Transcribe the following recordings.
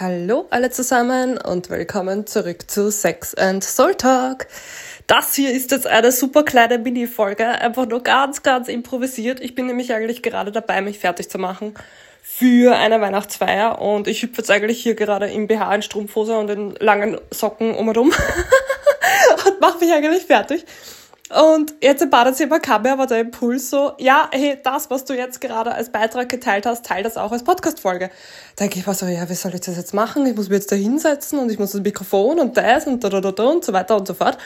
Hallo alle zusammen und willkommen zurück zu Sex and Soul Talk. Das hier ist jetzt eine super kleine Mini-Folge, einfach nur ganz, ganz improvisiert. Ich bin nämlich eigentlich gerade dabei, mich fertig zu machen für eine Weihnachtsfeier und ich hüpfe jetzt eigentlich hier gerade im BH in Strumpfhose und in langen Socken um und um und mache mich eigentlich fertig. Und jetzt im Badezimmer kam mir aber der Impuls so, ja, hey, das, was du jetzt gerade als Beitrag geteilt hast, teil das auch als Podcast-Folge. Da denke ich mir so, ja, wie soll ich das jetzt machen? Ich muss mich jetzt da hinsetzen und ich muss das Mikrofon und das und da, da, da, da und so weiter und so fort.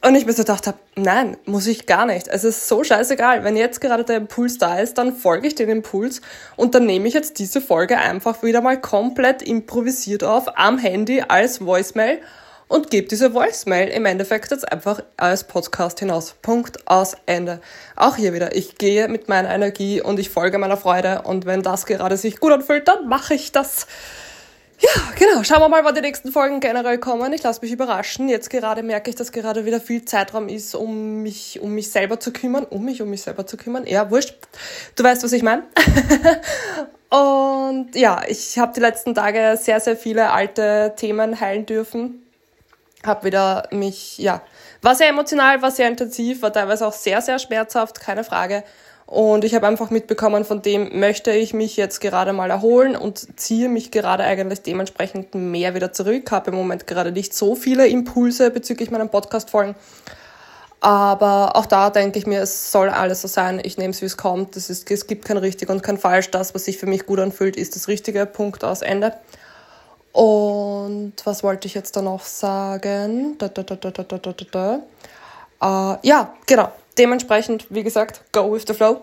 Und ich mir so gedacht habe, nein, muss ich gar nicht. Es ist so scheißegal. Wenn jetzt gerade der Impuls da ist, dann folge ich dem Impuls und dann nehme ich jetzt diese Folge einfach wieder mal komplett improvisiert auf am Handy als Voicemail und gebe diese Voicemail im Endeffekt jetzt einfach als Podcast hinaus. Punkt aus Ende. Auch hier wieder, ich gehe mit meiner Energie und ich folge meiner Freude und wenn das gerade sich gut anfühlt, dann mache ich das. Ja, genau. Schauen wir mal, wann die nächsten Folgen generell kommen. Ich lasse mich überraschen. Jetzt gerade merke ich, dass gerade wieder viel Zeitraum ist, um mich, um mich selber zu kümmern. Um mich, um mich selber zu kümmern. Ja, wurscht. Du weißt, was ich meine. und ja, ich habe die letzten Tage sehr, sehr viele alte Themen heilen dürfen habe wieder mich, ja, war sehr emotional, war sehr intensiv, war teilweise auch sehr, sehr schmerzhaft, keine Frage. Und ich habe einfach mitbekommen, von dem möchte ich mich jetzt gerade mal erholen und ziehe mich gerade eigentlich dementsprechend mehr wieder zurück. Habe im Moment gerade nicht so viele Impulse bezüglich meinem Podcast-Folgen. Aber auch da denke ich mir, es soll alles so sein. Ich nehme es, wie es kommt. Es, es gibt kein richtig und kein falsch. Das, was sich für mich gut anfühlt, ist das richtige. Punkt aus Ende. Und was wollte ich jetzt da noch sagen? Da, da, da. Uh, ja, genau. Dementsprechend, wie gesagt, go with the flow.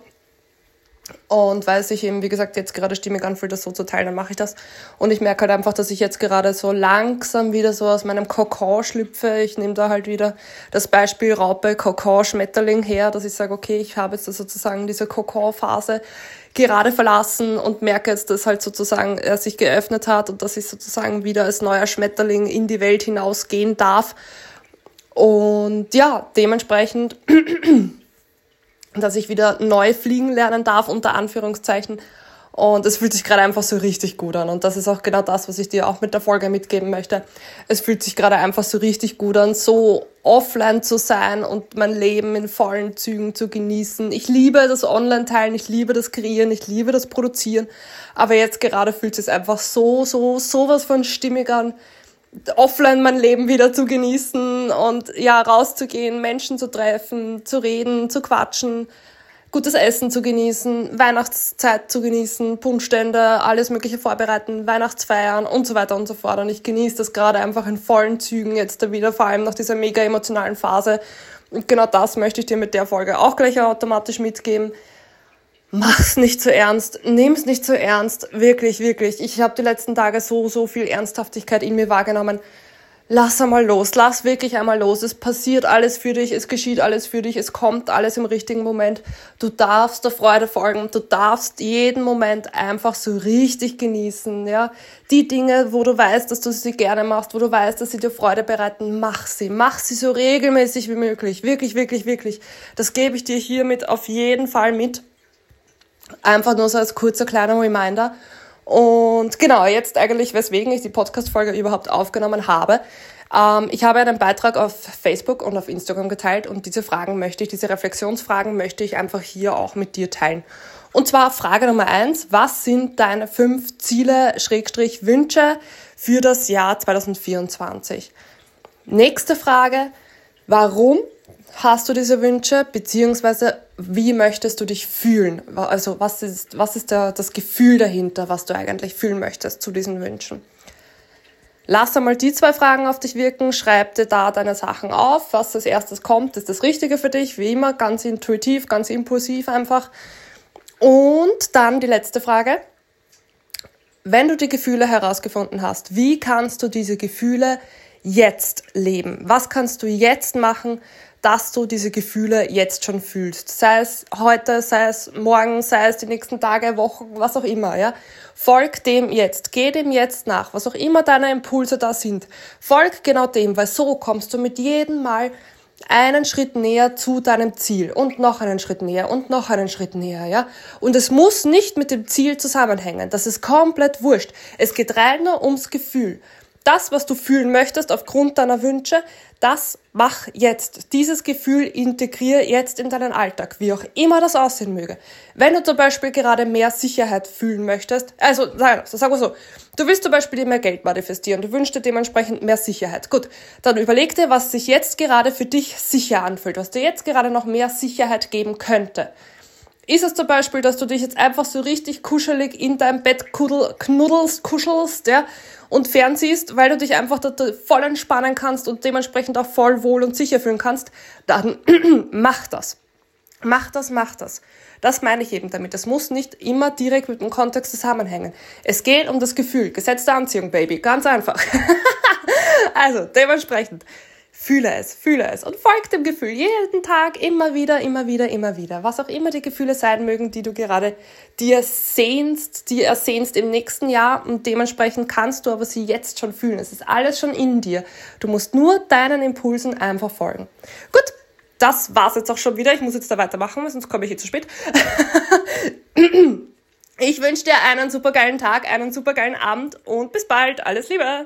Und weil sich eben, wie gesagt, jetzt gerade stimmig anfühlt, das so zu teilen, dann mache ich das. Und ich merke halt einfach, dass ich jetzt gerade so langsam wieder so aus meinem Kokon schlüpfe. Ich nehme da halt wieder das Beispiel Raupe, Kokon, Schmetterling her, dass ich sage, okay, ich habe jetzt sozusagen diese Kokon-Phase gerade verlassen und merke jetzt, dass halt sozusagen er sich geöffnet hat und dass ich sozusagen wieder als neuer Schmetterling in die Welt hinausgehen darf. Und ja, dementsprechend dass ich wieder neu fliegen lernen darf, unter Anführungszeichen. Und es fühlt sich gerade einfach so richtig gut an. Und das ist auch genau das, was ich dir auch mit der Folge mitgeben möchte. Es fühlt sich gerade einfach so richtig gut an, so offline zu sein und mein Leben in vollen Zügen zu genießen. Ich liebe das Online-Teilen, ich liebe das Kreieren, ich liebe das Produzieren. Aber jetzt gerade fühlt es sich einfach so, so, sowas von stimmig an offline mein Leben wieder zu genießen und ja, rauszugehen, Menschen zu treffen, zu reden, zu quatschen, gutes Essen zu genießen, Weihnachtszeit zu genießen, Punschstände, alles mögliche vorbereiten, Weihnachtsfeiern und so weiter und so fort. Und ich genieße das gerade einfach in vollen Zügen jetzt da wieder, vor allem nach dieser mega emotionalen Phase. Und genau das möchte ich dir mit der Folge auch gleich automatisch mitgeben mach's nicht zu ernst, nimm's nicht zu ernst, wirklich, wirklich. Ich habe die letzten Tage so, so viel Ernsthaftigkeit in mir wahrgenommen. Lass einmal los, lass wirklich einmal los. Es passiert alles für dich, es geschieht alles für dich, es kommt alles im richtigen Moment. Du darfst der Freude folgen, du darfst jeden Moment einfach so richtig genießen, ja. Die Dinge, wo du weißt, dass du sie gerne machst, wo du weißt, dass sie dir Freude bereiten, mach sie. Mach sie so regelmäßig wie möglich. Wirklich, wirklich, wirklich. Das gebe ich dir hiermit auf jeden Fall mit. Einfach nur so als kurzer kleiner Reminder. Und genau, jetzt eigentlich, weswegen ich die Podcast-Folge überhaupt aufgenommen habe. Ähm, ich habe einen Beitrag auf Facebook und auf Instagram geteilt und diese Fragen möchte ich, diese Reflexionsfragen möchte ich einfach hier auch mit dir teilen. Und zwar Frage Nummer eins, was sind deine fünf Ziele, Schrägstrich, Wünsche für das Jahr 2024? Nächste Frage, warum hast du diese Wünsche, beziehungsweise wie möchtest du dich fühlen? Also was ist, was ist der, das Gefühl dahinter, was du eigentlich fühlen möchtest zu diesen Wünschen? Lass einmal die zwei Fragen auf dich wirken, schreib dir da deine Sachen auf, was als erstes kommt, ist das Richtige für dich, wie immer, ganz intuitiv, ganz impulsiv einfach. Und dann die letzte Frage. Wenn du die Gefühle herausgefunden hast, wie kannst du diese Gefühle jetzt leben? Was kannst du jetzt machen, dass du diese Gefühle jetzt schon fühlst. Sei es heute, sei es morgen, sei es die nächsten Tage, Wochen, was auch immer, ja. Folg dem jetzt. Geh dem jetzt nach. Was auch immer deine Impulse da sind. Folg genau dem, weil so kommst du mit jedem Mal einen Schritt näher zu deinem Ziel und noch einen Schritt näher und noch einen Schritt näher, ja. Und es muss nicht mit dem Ziel zusammenhängen. Das ist komplett wurscht. Es geht rein nur ums Gefühl das, was du fühlen möchtest aufgrund deiner Wünsche, das mach jetzt. Dieses Gefühl integriere jetzt in deinen Alltag, wie auch immer das aussehen möge. Wenn du zum Beispiel gerade mehr Sicherheit fühlen möchtest, also sag, sag mal so, du willst zum Beispiel dir mehr Geld manifestieren, du wünschst dir dementsprechend mehr Sicherheit. Gut, dann überleg dir, was sich jetzt gerade für dich sicher anfühlt, was dir jetzt gerade noch mehr Sicherheit geben könnte. Ist es zum Beispiel, dass du dich jetzt einfach so richtig kuschelig in deinem Bett knuddelst, kuschelst, ja, und fernsiehst, weil du dich einfach da, voll entspannen kannst und dementsprechend auch voll wohl und sicher fühlen kannst, dann mach das. Mach das, mach das. Das meine ich eben damit. Das muss nicht immer direkt mit dem Kontext zusammenhängen. Es geht um das Gefühl. Gesetz der Anziehung, Baby. Ganz einfach. also, dementsprechend. Fühle es, fühle es und folg dem Gefühl jeden Tag immer wieder, immer wieder, immer wieder. Was auch immer die Gefühle sein mögen, die du gerade dir sehnst, die ersehnst im nächsten Jahr und dementsprechend kannst du aber sie jetzt schon fühlen. Es ist alles schon in dir. Du musst nur deinen Impulsen einfach folgen. Gut, das war's jetzt auch schon wieder. Ich muss jetzt da weitermachen, sonst komme ich hier zu spät. ich wünsche dir einen supergeilen Tag, einen supergeilen Abend und bis bald. Alles Liebe!